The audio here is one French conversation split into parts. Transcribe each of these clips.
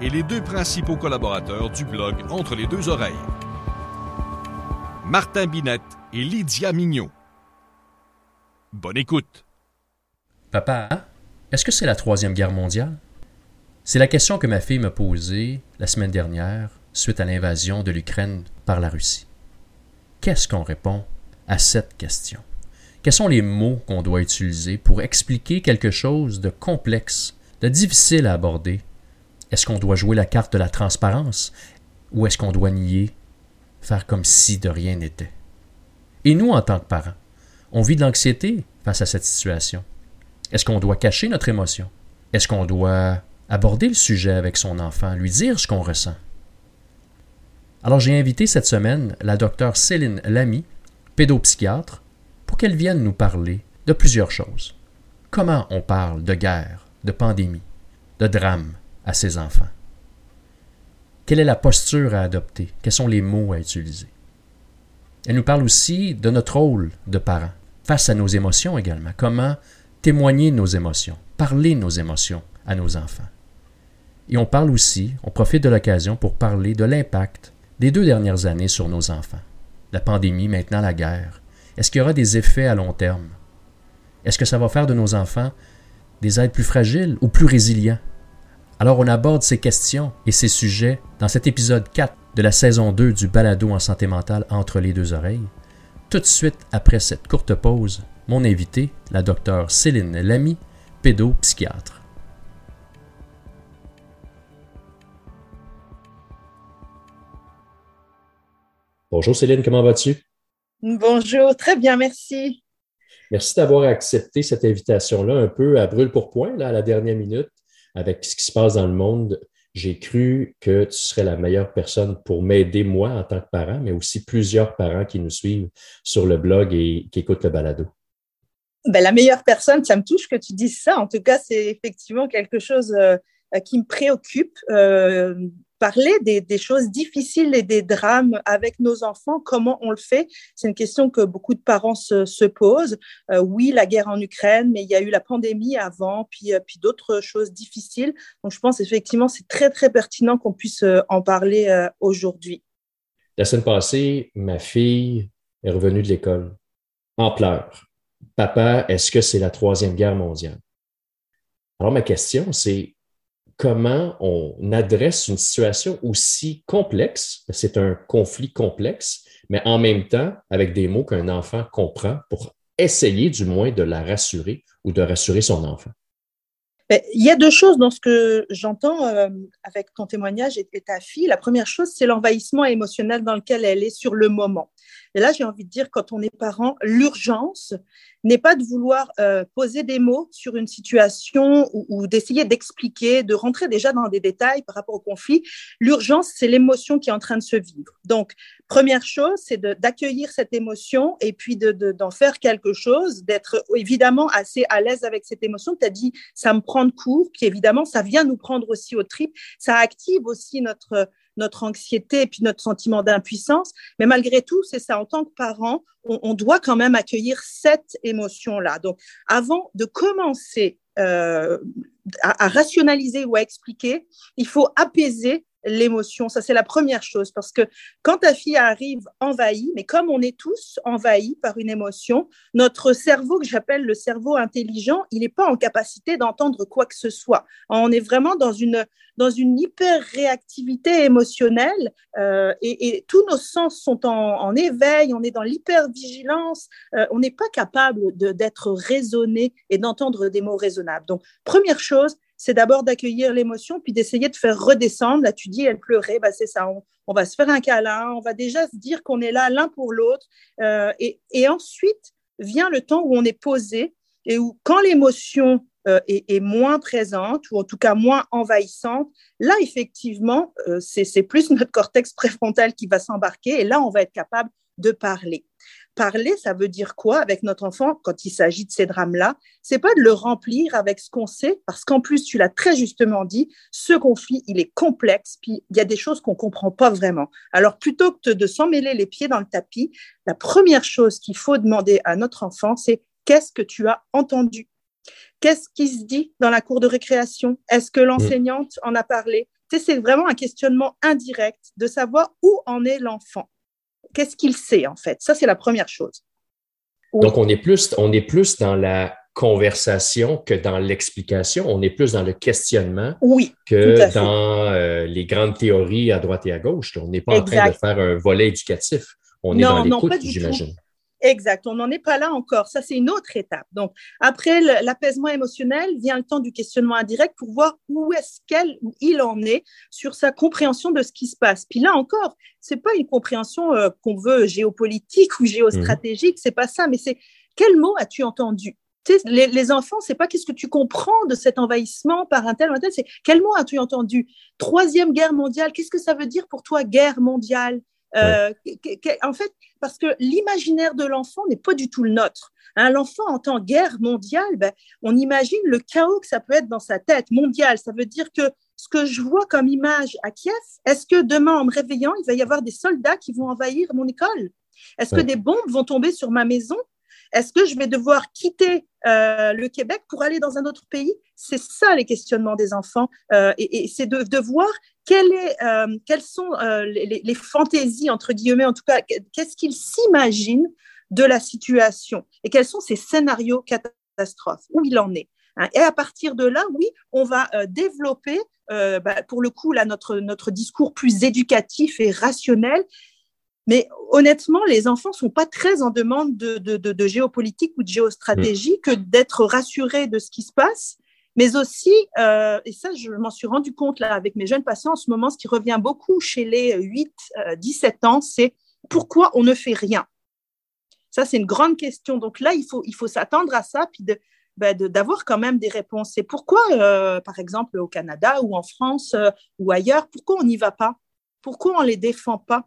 et les deux principaux collaborateurs du blog Entre les deux oreilles. Martin Binette et Lydia Mignot. Bonne écoute. Papa, est-ce que c'est la Troisième Guerre mondiale? C'est la question que ma fille m'a posée la semaine dernière suite à l'invasion de l'Ukraine par la Russie. Qu'est-ce qu'on répond à cette question? Quels sont les mots qu'on doit utiliser pour expliquer quelque chose de complexe, de difficile à aborder est-ce qu'on doit jouer la carte de la transparence ou est-ce qu'on doit nier, faire comme si de rien n'était? Et nous, en tant que parents, on vit de l'anxiété face à cette situation. Est-ce qu'on doit cacher notre émotion? Est-ce qu'on doit aborder le sujet avec son enfant, lui dire ce qu'on ressent? Alors j'ai invité cette semaine la docteure Céline Lamy, pédopsychiatre, pour qu'elle vienne nous parler de plusieurs choses. Comment on parle de guerre, de pandémie, de drame, à ses enfants? Quelle est la posture à adopter? Quels sont les mots à utiliser? Elle nous parle aussi de notre rôle de parent, face à nos émotions également. Comment témoigner nos émotions, parler nos émotions à nos enfants. Et on parle aussi, on profite de l'occasion pour parler de l'impact des deux dernières années sur nos enfants. La pandémie, maintenant la guerre. Est-ce qu'il y aura des effets à long terme? Est-ce que ça va faire de nos enfants des êtres plus fragiles ou plus résilients? Alors on aborde ces questions et ces sujets dans cet épisode 4 de la saison 2 du balado en santé mentale entre les deux oreilles. Tout de suite après cette courte pause, mon invité, la docteure Céline Lamy, pédopsychiatre. Bonjour Céline, comment vas-tu? Bonjour, très bien, merci. Merci d'avoir accepté cette invitation-là un peu à brûle pour point, là, à la dernière minute avec ce qui se passe dans le monde, j'ai cru que tu serais la meilleure personne pour m'aider, moi, en tant que parent, mais aussi plusieurs parents qui nous suivent sur le blog et qui écoutent le balado. Ben, la meilleure personne, ça me touche que tu dises ça. En tout cas, c'est effectivement quelque chose euh, qui me préoccupe. Euh, parler des, choses difficiles et des drames avec nos enfants, comment on le fait? C'est une question que beaucoup de parents se, posent. Euh, oui, la guerre en Ukraine, mais il y a eu la pandémie avant, puis, euh, d'autres choses difficiles. Donc, je pense effectivement c'est très, très pertinent qu'on puisse euh, en parler aujourd'hui. La semaine passée, ma fille est revenue de l'école en pleurs. Papa, est-ce que c'est la troisième guerre mondiale? Alors, ma question, c'est comment on adresse une situation aussi complexe, c'est un conflit complexe, mais en même temps avec des mots qu'un enfant comprend pour essayer du moins de la rassurer ou de rassurer son enfant. Ben, il y a deux choses dans ce que j'entends euh, avec ton témoignage et, ta fille. La première chose, c'est l'envahissement émotionnel dans lequel elle est sur le moment. Et là, j'ai envie de dire, quand on est parent, l'urgence n'est pas de vouloir euh, poser des mots sur une situation ou, d'essayer d'expliquer, de rentrer déjà dans des détails par rapport au conflit. L'urgence, c'est l'émotion qui est en train de se vivre. Donc, première chose, c'est d'accueillir cette émotion et puis d'en faire quelque chose, d'être évidemment assez à l'aise avec cette émotion. Tu as dit, ça me prend de court, puis évidemment, ça vient nous prendre aussi au trip. Ça active aussi notre notre anxiété et puis notre sentiment d'impuissance. Mais malgré tout, c'est ça, en tant que parent, on, doit quand même accueillir cette émotion-là. Donc, avant de commencer euh, à, rationaliser ou à expliquer, il faut apaiser l'émotion. Ça, c'est la première chose. Parce que quand ta fille arrive envahie, mais comme on est tous envahis par une émotion, notre cerveau, que j'appelle le cerveau intelligent, il n'est pas en capacité d'entendre quoi que ce soit. On est vraiment dans une, dans une hyper-réactivité émotionnelle euh, et, tous nos sens sont en, éveil, on est dans l'hyper-vigilance, euh, on n'est pas capable d'être raisonné et d'entendre des mots raisonnables. Donc, première chose, c'est d'abord d'accueillir l'émotion, puis d'essayer de faire redescendre. Là, tu dis, elle pleurait, bah, c'est ça, on, va se faire un câlin, on va déjà se dire qu'on est là l'un pour l'autre. Euh, et, ensuite vient le temps où on est posé et où, quand l'émotion euh, est, moins présente ou en tout cas moins envahissante, là, effectivement, euh, c'est plus notre cortex préfrontal qui va s'embarquer et là, on va être capable de parler. Parler, ça veut dire quoi avec notre enfant quand il s'agit de ces drames-là? C'est pas de le remplir avec ce qu'on sait, parce qu'en plus, tu l'as très justement dit, ce conflit, il est complexe, puis il y a des choses qu'on comprend pas vraiment. Alors, plutôt que de s'en mêler les pieds dans le tapis, la première chose qu'il faut demander à notre enfant, c'est qu'est-ce que tu as entendu? Qu'est-ce qui se dit dans la cour de récréation? Est-ce que l'enseignante en a parlé? C'est vraiment un questionnement indirect de savoir où en est l'enfant. Qu'est-ce qu'il sait en fait? Ça, c'est la première chose. Donc, on est, plus, on est plus dans la conversation que dans l'explication. On est plus dans le questionnement oui, que dans euh, les grandes théories à droite et à gauche. On n'est pas en train de faire un volet éducatif. On est dans l'écoute, j'imagine. Exact, on n'en est pas là encore. Ça, c'est une autre étape. Donc, après l'apaisement émotionnel, vient le temps du questionnement indirect pour voir où est-ce qu'il en est sur sa compréhension de ce qui se passe. Puis là encore, c'est pas une compréhension euh, qu'on veut géopolitique ou géostratégique, c'est pas ça, mais c'est quel mot as-tu entendu? Les, les, enfants, c'est pas qu'est-ce que tu comprends de cet envahissement par un tel ou un tel, c'est quel mot as-tu entendu? Troisième guerre mondiale, qu'est-ce que ça veut dire pour toi, guerre mondiale? Euh, en fait, parce que l'imaginaire de l'enfant n'est pas du tout le nôtre. Hein, l'enfant entend guerre mondiale, ben, on imagine le chaos que ça peut être dans sa tête mondiale. Ça veut dire que ce que je vois comme image à Kiev, est-ce que demain, en me réveillant, il va y avoir des soldats qui vont envahir mon école? Est-ce que des bombes vont tomber sur ma maison? Est-ce que je vais devoir quitter euh, le Québec pour aller dans un autre pays? C'est ça les questionnements des enfants. Euh, et, c'est de, voir euh, quelles sont les, fantaisies, entre guillemets, en tout cas, qu'est-ce qu'ils s'imaginent de la situation et quels sont ces scénarios catastrophes, où il en est. Hein? Et à partir de là, oui, on va développer, bah, pour le coup, là, notre, notre discours plus éducatif et rationnel. Mais honnêtement, les enfants sont pas très en demande de, de, de, géopolitique ou de géostratégie mmh. que d'être rassurés de ce qui se passe mais aussi, euh, et ça, je m'en suis rendu compte là avec mes jeunes patients en ce moment, ce qui revient beaucoup chez les 8-17 euh, ans, c'est pourquoi on ne fait rien? Ça, c'est une grande question. Donc là, il faut, il faut s'attendre à ça, puis bah, d'avoir quand même des réponses. C'est pourquoi, euh, par exemple, au Canada ou en France ou ailleurs, pourquoi on n'y va pas? Pourquoi on ne les défend pas?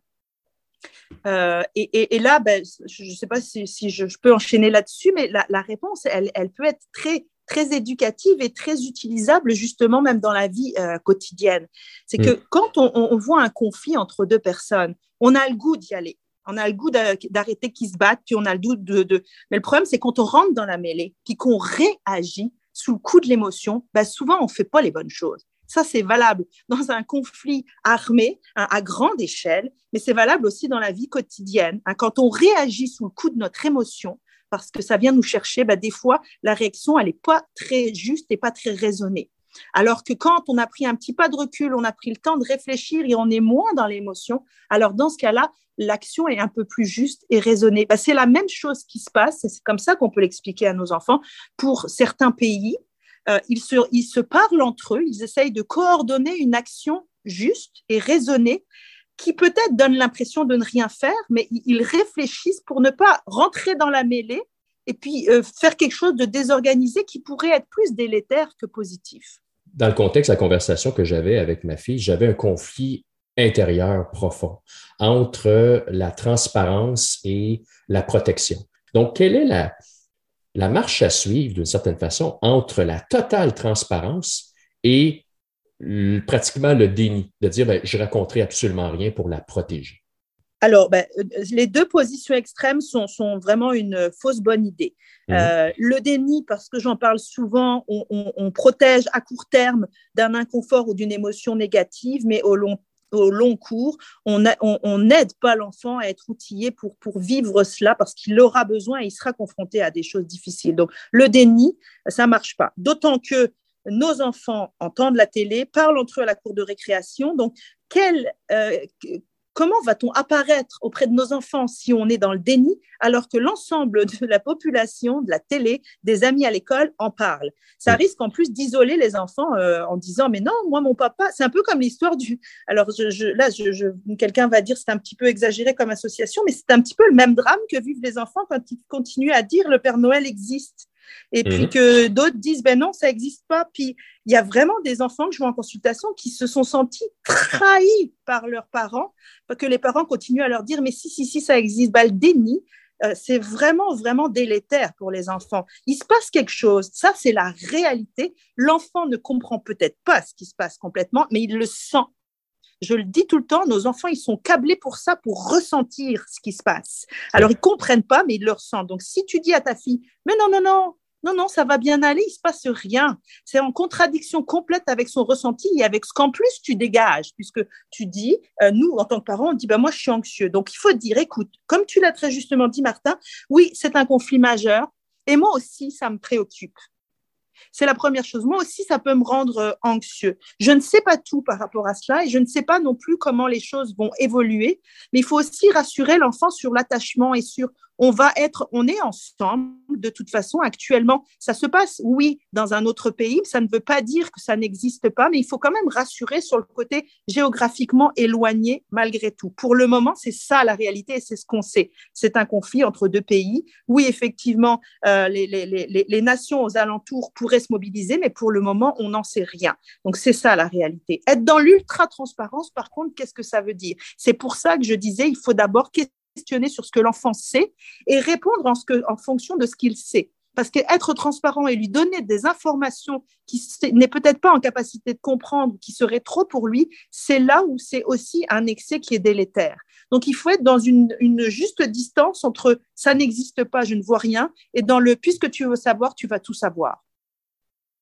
Et, et, là, ben, je ne sais pas si, si je, peux enchaîner là-dessus, mais la, la réponse, elle, elle, peut être très très éducative et très utilisable justement même dans la vie euh, quotidienne. C'est que mm. quand on, voit un conflit entre deux personnes, on a le goût d'y aller. On a le goût d'arrêter qu'ils se battent, puis on a le goût de, Mais le problème, c'est quand on rentre dans la mêlée, puis qu'on réagit sous le coup de l'émotion, bah souvent, on ne fait pas les bonnes choses. Ça, c'est valable dans un conflit armé hein, à grande échelle, mais c'est valable aussi dans la vie quotidienne. Hein. quand on réagit sous le coup de notre émotion, parce que ça vient nous chercher, bah, des fois, la réaction, elle n'est pas très juste et pas très raisonnée. Alors que quand on a pris un petit pas de recul, on a pris le temps de réfléchir et on est moins dans l'émotion, alors dans ce cas-là, l'action est un peu plus juste et raisonnée. Bah, c'est la même chose qui se passe, et c'est comme ça qu'on peut l'expliquer à nos enfants. Pour certains pays, euh, ils, se, parlent entre eux, ils essayent de coordonner une action juste et raisonnée qui peut-être donnent l'impression de ne rien faire, mais ils réfléchissent pour ne pas rentrer dans la mêlée et puis euh, faire quelque chose de désorganisé qui pourrait être plus délétère que positif. Dans le contexte de la conversation que j'avais avec ma fille, j'avais un conflit intérieur profond entre la transparence et la protection. Donc, quelle est la, la marche à suivre d'une certaine façon entre la totale transparence et pratiquement le déni, de dire ben, je raconterai absolument rien pour la protéger? Alors, ben, euh, les deux positions extrêmes sont, sont vraiment une fausse bonne idée. Mhm. Euh, le déni, parce que j'en parle souvent, on, protège à court terme d'un inconfort ou d'une émotion négative, mais au long, au long cours, on n'aide pas l'enfant à être outillé pour, vivre cela parce qu'il aura besoin et il sera confronté à des choses difficiles. Donc, le déni, ça ne marche pas. D'autant que nos enfants entendent la télé, parlent entre eux à la cour de récréation. Donc, euh, comment va-t-on apparaître auprès de nos enfants si on est dans le déni alors que l'ensemble de la population, de la télé, des amis à l'école en parlent? Ça risque en plus d'isoler les enfants euh, en disant mais non, moi mon papa, c'est un peu comme l'histoire du. Alors là, quelqu'un va dire c'est un petit peu exagéré comme association, mais c'est un petit peu le même drame que vivent les enfants quand ils continuent à dire le Père Noël existe. Et puis mhm. que d'autres disent ben non, ça n'existe pas. Puis il y a vraiment des enfants que je vois en consultation qui se sont sentis trahis par leurs parents, parce que les parents continuent à leur dire mais si, si, si, ça existe. Ben, le déni, euh, c'est vraiment, vraiment délétère pour les enfants. Il se passe quelque chose, ça c'est la réalité. L'enfant ne comprend peut-être pas ce qui se passe complètement, mais il le sent. Je le dis tout le temps, nos enfants, ils sont câblés pour ça, pour ressentir ce qui se passe. Alors, ils comprennent pas, mais ils le ressentent. Donc, si tu dis à ta fille, mais non, non, non, non, non, ça va bien aller, il se passe rien. C'est en contradiction complète avec son ressenti et avec ce qu'en plus tu dégages, puisque tu dis, euh, nous, en tant que parents, on dit, bah, moi, je suis anxieux. Donc, il faut dire, écoute, comme tu l'as très justement dit, Martin, oui, c'est un conflit majeur, et moi aussi, ça me préoccupe. C'est la première chose. Moi aussi, ça peut me rendre euh, anxieux. Je ne sais pas tout par rapport à cela et je ne sais pas non plus comment les choses vont évoluer, mais il faut aussi rassurer l'enfant sur l'attachement et sur on va être, on est ensemble de toute façon actuellement. Ça se passe, oui, dans un autre pays. Ça ne veut pas dire que ça n'existe pas, mais il faut quand même rassurer sur le côté géographiquement éloigné malgré tout. Pour le moment, c'est ça la réalité et c'est ce qu'on sait. C'est un conflit entre deux pays. Oui, effectivement, euh, les, les, les, les nations aux alentours pourraient se mobiliser, mais pour le moment, on n'en sait rien. Donc, c'est ça la réalité. Être dans l'ultra-transparence, par contre, qu'est-ce que ça veut dire? C'est pour ça que je disais, il faut d'abord questionner sur ce que l'enfant sait et répondre en, fonction de ce qu'il sait. Parce qu'être transparent et lui donner des informations qu'il n'est peut-être pas en capacité de comprendre, qui seraient trop pour lui, c'est là où c'est aussi un excès qui est délétère. Donc il faut être dans une, une juste distance entre ça n'existe pas, je ne vois rien, et dans le puisque tu veux savoir, tu vas tout savoir.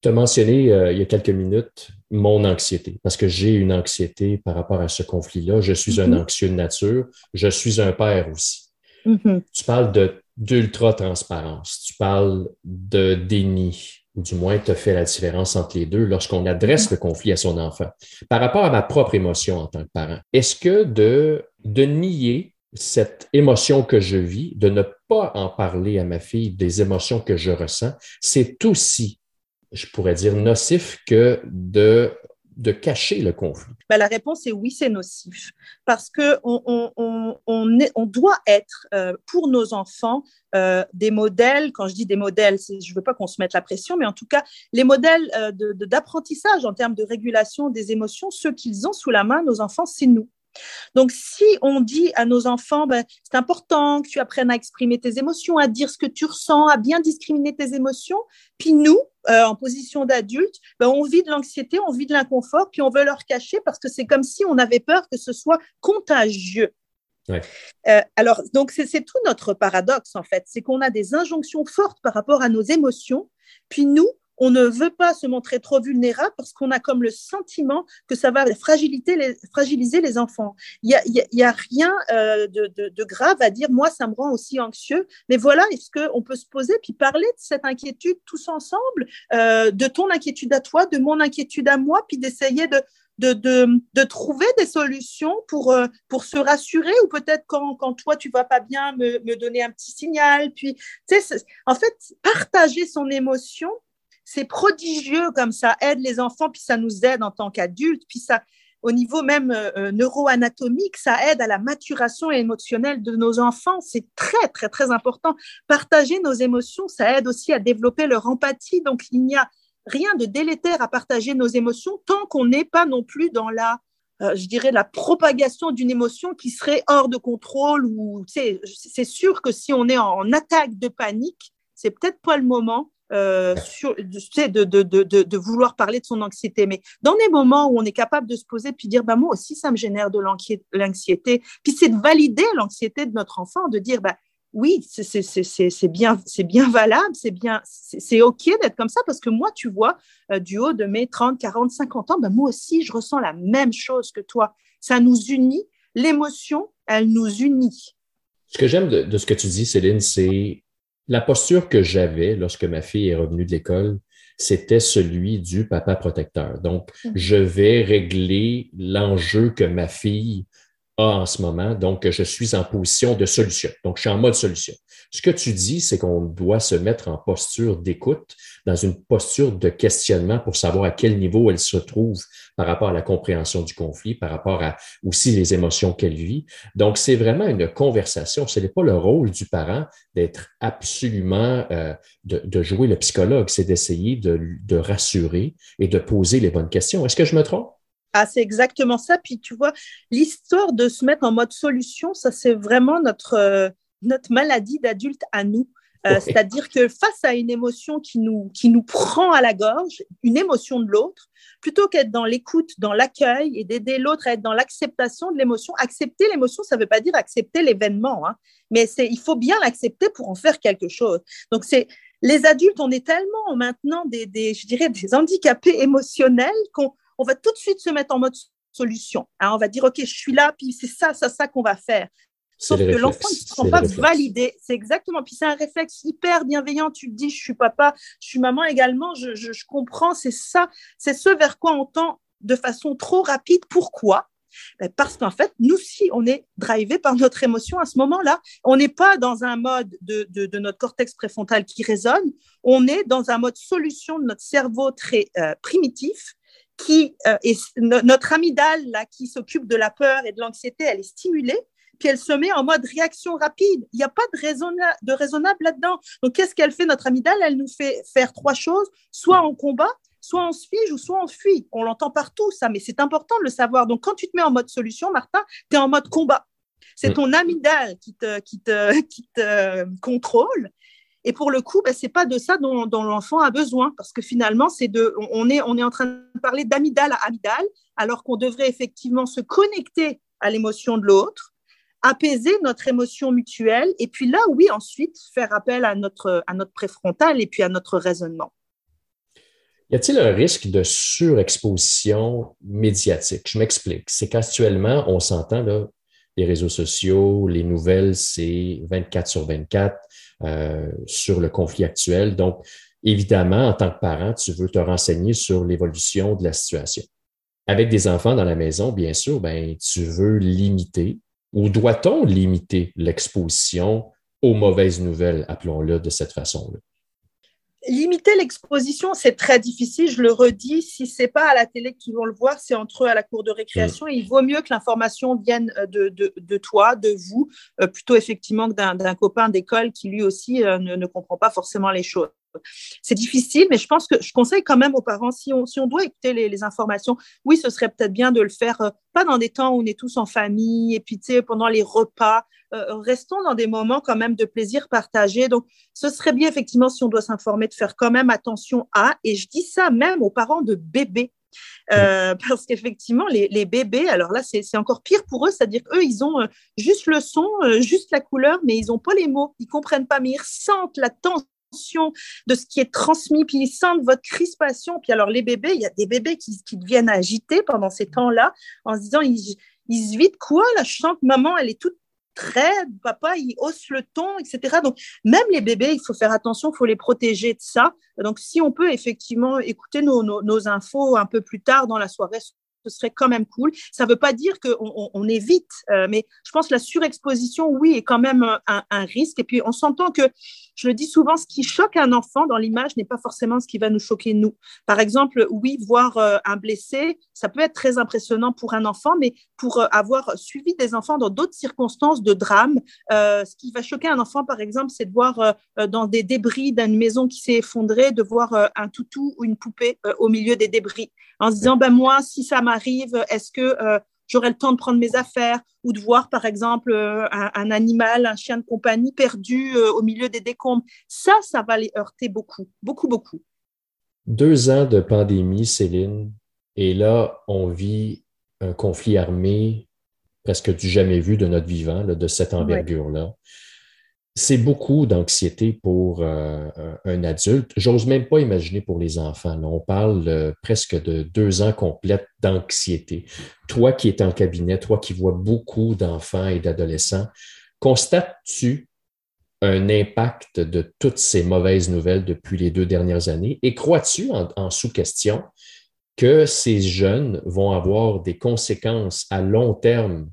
Tu as mentionné euh, il y a quelques minutes mon anxiété, parce que j'ai une anxiété par rapport à ce conflit-là. Je suis un mm-hmm. anxieux de nature. Je suis un père aussi. Mm-hmm. Tu parles d'ultra-transparence. Tu parles de déni, ou du moins tu as fait la différence entre les deux lorsqu'on adresse le conflit à son enfant. Par rapport à ma propre émotion en tant que parent, est-ce que de, de nier cette émotion que je vis, de ne pas en parler à ma fille des émotions que je ressens, c'est aussi je pourrais dire, nocif que de, de cacher le conflit? Ben, la réponse est oui, c'est nocif. Parce qu'on on, on, on, on, doit être, euh, pour nos enfants, euh, des modèles. Quand je dis des modèles, je ne veux pas qu'on se mette la pression, mais en tout cas, les modèles euh, d'apprentissage en termes de régulation des émotions, ceux qu'ils ont sous la main, nos enfants, c'est nous. Donc, si on dit à nos enfants, ben, c'est important que tu apprennes à exprimer tes émotions, à dire ce que tu ressens, à bien discriminer tes émotions, puis nous, euh, en position d'adulte, ben, on vit de l'anxiété, on vit de l'inconfort, puis on veut leur cacher parce que c'est comme si on avait peur que ce soit contagieux. Euh, alors, donc, c'est tout notre paradoxe, en fait. C'est qu'on a des injonctions fortes par rapport à nos émotions, puis nous, on ne veut pas se montrer trop vulnérable parce qu'on a comme le sentiment que ça va fragiliser les, fragiliser les enfants. Il n'y a, a, rien euh, de, grave à dire, moi, ça me rend aussi anxieux, mais voilà, est-ce qu'on peut se poser puis parler de cette inquiétude tous ensemble, euh, de ton inquiétude à toi, de mon inquiétude à moi, puis d'essayer de, de, de, trouver des solutions pour, euh, pour se rassurer ou peut-être quand, quand toi, tu vas pas bien, me, me donner un petit signal. Puis, en fait, partager son émotion, c'est prodigieux comme ça aide les enfants, puis ça nous aide en tant qu'adultes, puis ça, au niveau même euh, euh, neuroanatomique, ça aide à la maturation émotionnelle de nos enfants. C'est très, très, très important. Partager nos émotions, ça aide aussi à développer leur empathie. Donc, il n'y a rien de délétère à partager nos émotions tant qu'on n'est pas non plus dans la, euh, je dirais, la propagation d'une émotion qui serait hors de contrôle. Ou, c'est sûr que si on est en attaque de panique, c'est peut-être pas le moment euh, sur, de, de, de, de, vouloir parler de son anxiété. Mais dans des moments où on est capable de se poser puis dire, bah, moi aussi, ça me génère de l'anxiété. Puis c'est de valider l'anxiété de notre enfant, de dire, bah, oui, c'est bien, bien valable, c'est bien, c'est OK d'être comme ça parce que moi, tu vois, euh, du haut de mes 30, 40, 50 ans, bah, moi aussi, je ressens la même chose que toi. Ça nous unit. L'émotion, elle nous unit. Ce que j'aime de, de, ce que tu dis, Céline, c'est la posture que j'avais lorsque ma fille est revenue de l'école, c'était celui du papa protecteur. Donc, mm. je vais régler l'enjeu que ma fille a en ce moment. Donc, je suis en position de solution. Donc, je suis en mode solution. Ce que tu dis, c'est qu'on doit se mettre en posture d'écoute, dans une posture de questionnement pour savoir à quel niveau elle se trouve par rapport à la compréhension du conflit, par rapport à aussi les émotions qu'elle vit. Donc, c'est vraiment une conversation. Ce n'est pas le rôle du parent d'être absolument, euh, de, jouer le psychologue, c'est d'essayer de, de rassurer et de poser les bonnes questions. Est-ce que je me trompe? Ah, c'est exactement ça. Puis tu vois, l'histoire de se mettre en mode solution, ça c'est vraiment notre, euh, notre maladie d'adulte à nous. Euh, c'est-à-dire que face à une émotion qui nous, qui nous prend à la gorge, une émotion de l'autre, plutôt qu'être dans l'écoute, dans l'accueil et d'aider l'autre à être dans l'acceptation de l'émotion, accepter l'émotion, ça ne veut pas dire accepter l'événement, hein, mais il faut bien l'accepter pour en faire quelque chose. Donc, c'est les adultes, on est tellement maintenant des, des je dirais, des handicapés émotionnels qu'on on va tout de suite se mettre en mode solution. Hein. on va dire, OK, je suis là, puis c'est ça, ça, ça qu'on va faire. Sauf que l'enfant ne se sent pas validé. C'est exactement. Puis c'est un réflexe hyper bienveillant. Tu te dis, je suis papa, je suis maman également, je, comprends, c'est ça. C'est ce vers quoi on tend de façon trop rapide. Pourquoi? Ben, parce qu'en fait, nous, si on est drivé par notre émotion à ce moment-là, on n'est pas dans un mode de, notre cortex préfrontal qui résonne, on est dans un mode solution de notre cerveau très euh, primitif qui euh, est notre amygdale là qui s'occupe de la peur et de l'anxiété, elle est stimulée, puis elle se met en mode réaction rapide. Il n'y a pas de, de raisonnable là-dedans. Donc qu'est-ce qu'elle fait notre amygdale Elle nous fait faire trois choses soit on combat, soit on se fige ou soit on fuit. On l'entend partout ça, mais c'est important de le savoir. Donc quand tu te mets en mode solution, Martin, tu es en mode combat. C'est mm. ton amygdale qui te, qui te, qui te contrôle et pour le coup, ben, ce n'est pas de ça dont, l'enfant a besoin, parce que finalement, c'est de, on, est, on est en train de parler d'amidale à amidale, alors qu'on devrait effectivement se connecter à l'émotion de l'autre, apaiser notre émotion mutuelle, et puis là, oui, ensuite, faire appel à notre, à notre préfrontal et puis à notre raisonnement. Y a-t-il un risque de surexposition médiatique? Je m'explique. C'est qu'actuellement, on s'entend, là, les réseaux sociaux, les nouvelles, c'est 24 sur 24 euh, sur le conflit actuel. Donc, évidemment, en tant que parent, tu veux te renseigner sur l'évolution de la situation. Avec des enfants dans la maison, bien sûr, ben, tu veux limiter ou doit-on limiter l'exposition aux mauvaises nouvelles, appelons-le de cette façon-là? Limiter l'exposition, c'est très difficile. Je le redis, si c'est pas à la télé qu'ils vont le voir, c'est entre eux à la cour de récréation. Mm. il vaut mieux que l'information vienne euh, de, de, de, toi, de vous, euh, plutôt effectivement que d'un copain d'école qui lui aussi euh, ne, ne, comprend pas forcément les choses. C'est difficile, mais je pense que je conseille quand même aux parents, si on, si on doit écouter les, les informations, oui, ce serait peut-être bien de le faire, pas dans des temps où on est tous en famille, et puis tu sais, pendant les repas, euh, restons dans des moments quand même de plaisir partagé. Donc, ce serait bien effectivement si on doit s'informer de faire quand même attention à, et je dis ça même aux parents de bébés. Euh, parce qu'effectivement, les, les, bébés, alors là, c'est encore pire pour eux, c'est-à-dire qu'eux, ils ont euh, juste le son, juste la couleur, mais ils n'ont pas les mots, ils comprennent pas, mais ils ressentent la tension de ce qui est transmis, puis ils sentent votre crispation. Puis alors, les bébés, il y a des bébés qui, qui deviennent agités pendant ces temps-là en se disant, ils, ils se vident quoi là? Je sens que maman, elle est toute très, papa, il hausse le ton, etc. Donc, même les bébés, il faut faire attention, il faut les protéger de ça. Donc, si on peut effectivement écouter nos, nos infos un peu plus tard dans la soirée ce serait quand même cool. Ça ne veut pas dire qu'on on, évite, euh, mais je pense que la surexposition, oui, est quand même un, risque. Et puis, on s'entend que, je le dis souvent, ce qui choque un enfant dans l'image n'est pas forcément ce qui va nous choquer nous. Par exemple, oui, voir euh, un blessé, ça peut être très impressionnant pour un enfant, mais pour euh, avoir suivi des enfants dans d'autres circonstances de drame, ce qui va choquer un enfant, par exemple, c'est de voir dans des débris d'une maison qui s'est effondrée, de voir un toutou ou une poupée au milieu des débris, en se disant, ben moi, si ça m'a arrive, est-ce que euh, j'aurai le temps de prendre mes affaires ou de voir, par exemple, euh, un, animal, un chien de compagnie perdu euh, au milieu des décombres? Ça, ça va les heurter beaucoup, beaucoup, beaucoup. Deux ans de pandémie, Céline, et là, on vit un conflit armé presque du jamais vu de notre vivant, de cette envergure-là c'est beaucoup d'anxiété pour euh, un adulte. J'ose même pas imaginer pour les enfants. on parle presque de deux ans complètes d'anxiété. Toi qui es en cabinet, toi qui vois beaucoup d'enfants et d'adolescents, constates-tu un impact de toutes ces mauvaises nouvelles depuis les deux dernières années? Et crois-tu en sous-question que ces jeunes vont avoir des conséquences à long terme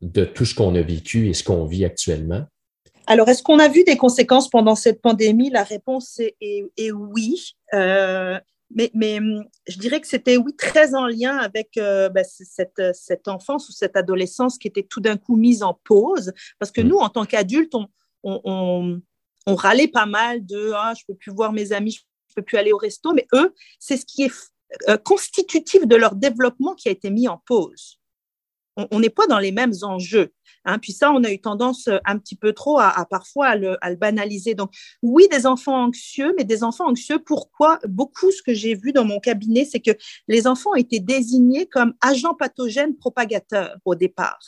de tout ce qu'on a vécu et ce qu'on vit actuellement? Alors, est-ce qu'on a vu des conséquences pendant cette pandémie? La réponse est, oui. Euh, mais, mais, hum, je dirais que c'était, oui, très en lien avec euh, ben, cette, cette, enfance ou cette adolescence qui était tout d'un coup mise en pause. Parce que mm. nous, en tant qu'adultes, on, on, on, râlait pas mal de ah, je peux plus voir mes amis, je peux plus aller au resto. Mais eux, c'est ce qui est euh, constitutif de leur développement qui a été mis en pause. On n'est pas dans les mêmes enjeux. Hein. Puis ça, on a eu tendance euh, un petit peu trop à, parfois à le, banaliser. Donc oui, des enfants anxieux, mais des enfants anxieux, pourquoi? Beaucoup, ce que j'ai vu dans mon cabinet, c'est que les enfants ont été désignés comme agents pathogènes propagateurs au départ.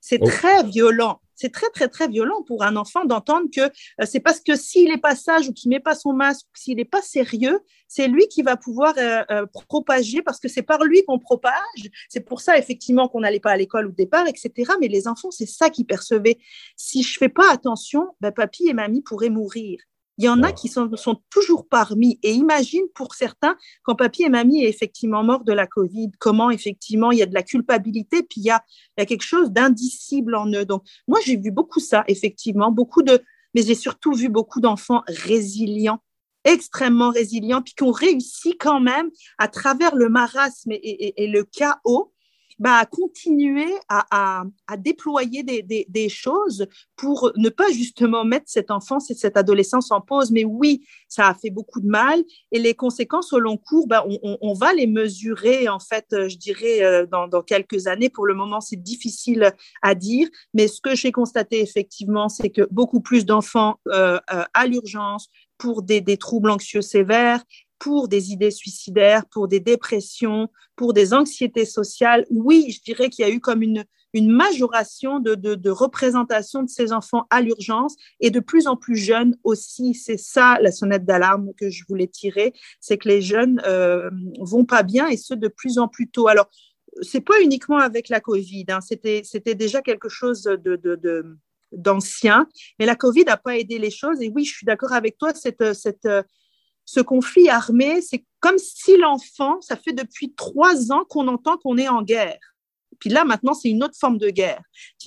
C'est oh. très violent c'est très, très, très violent pour un enfant d'entendre que euh, c'est parce que s'il n'est pas sage ou qu'il met pas son masque, s'il n'est pas sérieux, c'est lui qui va pouvoir euh, euh, propager parce que c'est par lui qu'on propage. C'est pour ça, effectivement, qu'on n'allait pas à l'école au départ, etc. Mais les enfants, c'est ça qu'ils percevaient. Si je fais pas attention, ben, papy et mamie pourraient mourir. Il y en a qui sont, sont, toujours parmi. Et imagine pour certains, quand papy et mamie est effectivement mort de la Covid, comment effectivement il y a de la culpabilité, puis il y a, il y a quelque chose d'indicible en eux. Donc, moi, j'ai vu beaucoup ça, effectivement, beaucoup de, mais j'ai surtout vu beaucoup d'enfants résilients extrêmement résilients, puis qui ont réussi quand même, à travers le marasme et, et le chaos, bah, à continuer à, à, déployer des, des, des, choses pour ne pas justement mettre cette enfance et cette adolescence en pause. Mais oui, ça a fait beaucoup de mal et les conséquences au long cours, bah, on, on, va les mesurer en fait, euh, je dirais, euh, dans, dans quelques années. Pour le moment, c'est difficile à dire, mais ce que j'ai constaté effectivement, c'est que beaucoup plus d'enfants euh, euh à l'urgence pour des, des troubles anxieux sévères, pour des idées suicidaires, pour des dépressions, pour des anxiétés sociales. Oui, je dirais qu'il y a eu comme une, une majoration de, de, représentation de ces enfants à l'urgence et de plus en plus jeunes aussi. C'est ça la sonnette d'alarme que je voulais tirer, c'est que les jeunes euh, vont pas bien et ce de plus en plus tôt. Alors, c'est pas uniquement avec la Covid, hein. c'était, c'était déjà quelque chose de, de, d'ancien, mais la Covid n'a pas aidé les choses. Et oui, je suis d'accord avec toi, cette, cette ce conflit armé, c'est comme si l'enfant, ça fait depuis trois ans qu'on entend qu'on est en guerre. Puis là, maintenant, c'est une autre forme de guerre.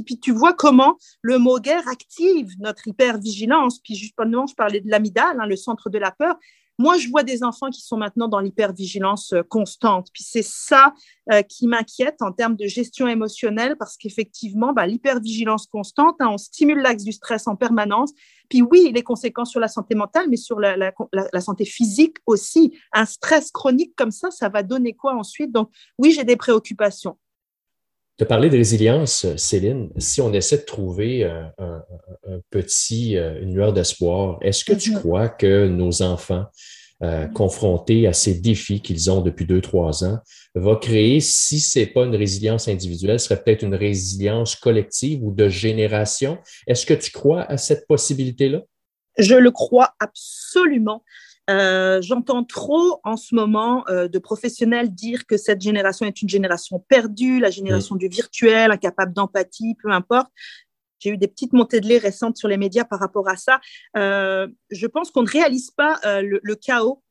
Puis tu vois comment le mot guerre active notre hypervigilance. Puis justement, je parlais de l'amidale, hein, le centre de la peur. Moi, je vois des enfants qui sont maintenant dans l'hypervigilance euh, constante. Puis c'est ça euh, qui m'inquiète en termes de gestion émotionnelle parce qu'effectivement, bah, l'hypervigilance constante, hein, on stimule l'axe du stress en permanence. Puis oui, les conséquences sur la santé mentale, mais sur la, la, santé physique aussi. Un stress chronique comme ça, ça va donner quoi ensuite? Donc oui, j'ai des préoccupations. Tu as parlé de résilience, Céline. Si on essaie de trouver euh, un, petit, euh, une lueur d'espoir, est-ce que tu mm-hmm. crois que nos enfants, euh, mm-hmm. confrontés à ces défis qu'ils ont depuis deux, trois ans, va créer, si ce n'est pas une résilience individuelle, ce serait peut-être une résilience collective ou de génération? Est-ce que tu crois à cette possibilité-là? Je le crois absolument. Euh, j'entends trop en ce moment euh, de professionnels dire que cette génération est une génération perdue, la génération du virtuel, incapable d'empathie, peu importe. J'ai eu des petites montées de lait récentes sur les médias par rapport à ça. Euh, je pense qu'on ne réalise pas le, le, chaos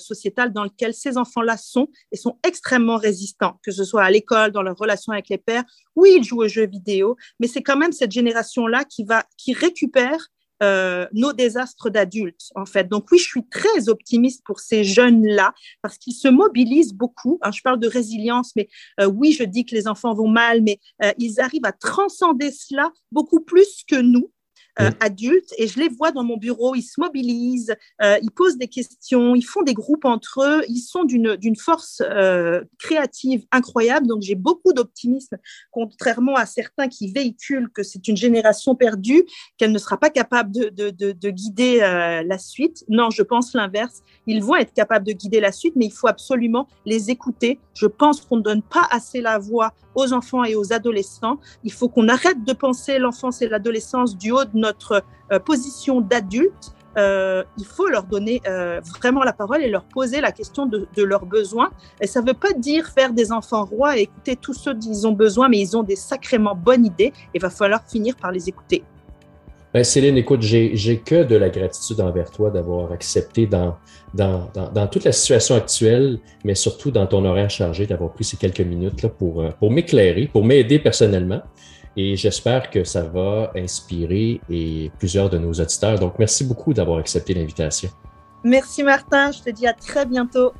sociétal dans lequel ces enfants-là sont et sont extrêmement résistants, que ce soit à l'école, dans leur relation avec les pères. Oui, ils jouent aux jeux vidéo, mais c'est quand même cette génération-là qui va, qui récupère euh, nos désastres d'adultes, en fait. Donc oui, je suis très optimiste pour ces jeunes-là parce qu'ils se mobilisent beaucoup. je parle de résilience, mais euh, oui, je dis que les enfants vont mal, mais euh, ils arrivent à transcender cela beaucoup plus que nous. Euh, adultes et je les vois dans mon bureau, ils se mobilisent, euh, ils posent des questions, ils font des groupes entre eux, ils sont d'une force euh, créative incroyable. Donc j'ai beaucoup d'optimisme, contrairement à certains qui véhiculent que c'est une génération perdue, qu'elle ne sera pas capable de, de, de, de guider la suite. Non, je pense l'inverse. Ils vont être capables de guider la suite, mais il faut absolument les écouter. Je pense qu'on ne donne pas assez la voix aux enfants et aux adolescents. Il faut qu'on arrête de penser l'enfance et l'adolescence du haut de notre euh, position d'adulte. Euh, il faut leur donner euh, vraiment la parole et leur poser la question de, leurs besoins. Et ça ne veut pas dire faire des enfants rois et écouter tous ceux dont ont besoin, mais ils ont des sacrément bonnes idées. Il va falloir finir par les écouter. Ben, Céline, écoute, j'ai que de la gratitude envers toi d'avoir accepté dans, toute la situation actuelle, mais surtout dans ton horaire chargé, d'avoir pris ces quelques minutes là pour m'éclairer, pour m'aider personnellement et j'espère que ça va inspirer et plusieurs de nos auditeurs. Donc, merci beaucoup d'avoir accepté l'invitation. Merci Martin, je te dis à très bientôt.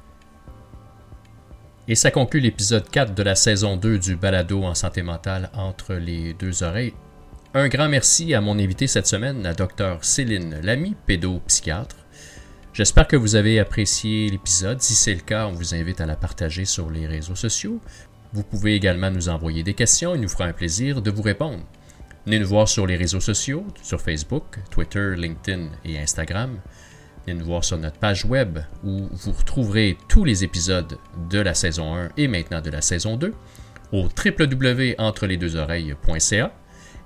Et ça conclut l'épisode 4 de la saison 2 du balado en santé mentale entre les deux oreilles. Un grand merci à mon invité cette semaine, la docteure Céline Lamy, pédopsychiatre. J'espère que vous avez apprécié l'épisode. Si c'est le cas, on vous invite à la partager sur les réseaux sociaux. Vous pouvez également nous envoyer des questions, il nous fera un plaisir de vous répondre. Venez nous voir sur les réseaux sociaux, sur Facebook, Twitter, LinkedIn et Instagram. Venez nous voir sur notre page web où vous retrouverez tous les épisodes de la saison 1 et maintenant de la saison 2 au www.entrelesdeuxoreilles.ca.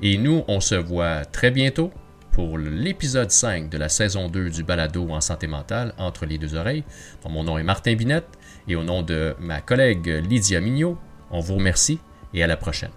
Et nous, on se voit très bientôt pour l'épisode 5 de la saison 2 du balado en santé mentale entre les deux oreilles. mon nom est Martin Binette et au nom de ma collègue Lydia Mignot, on vous remercie et à la prochaine.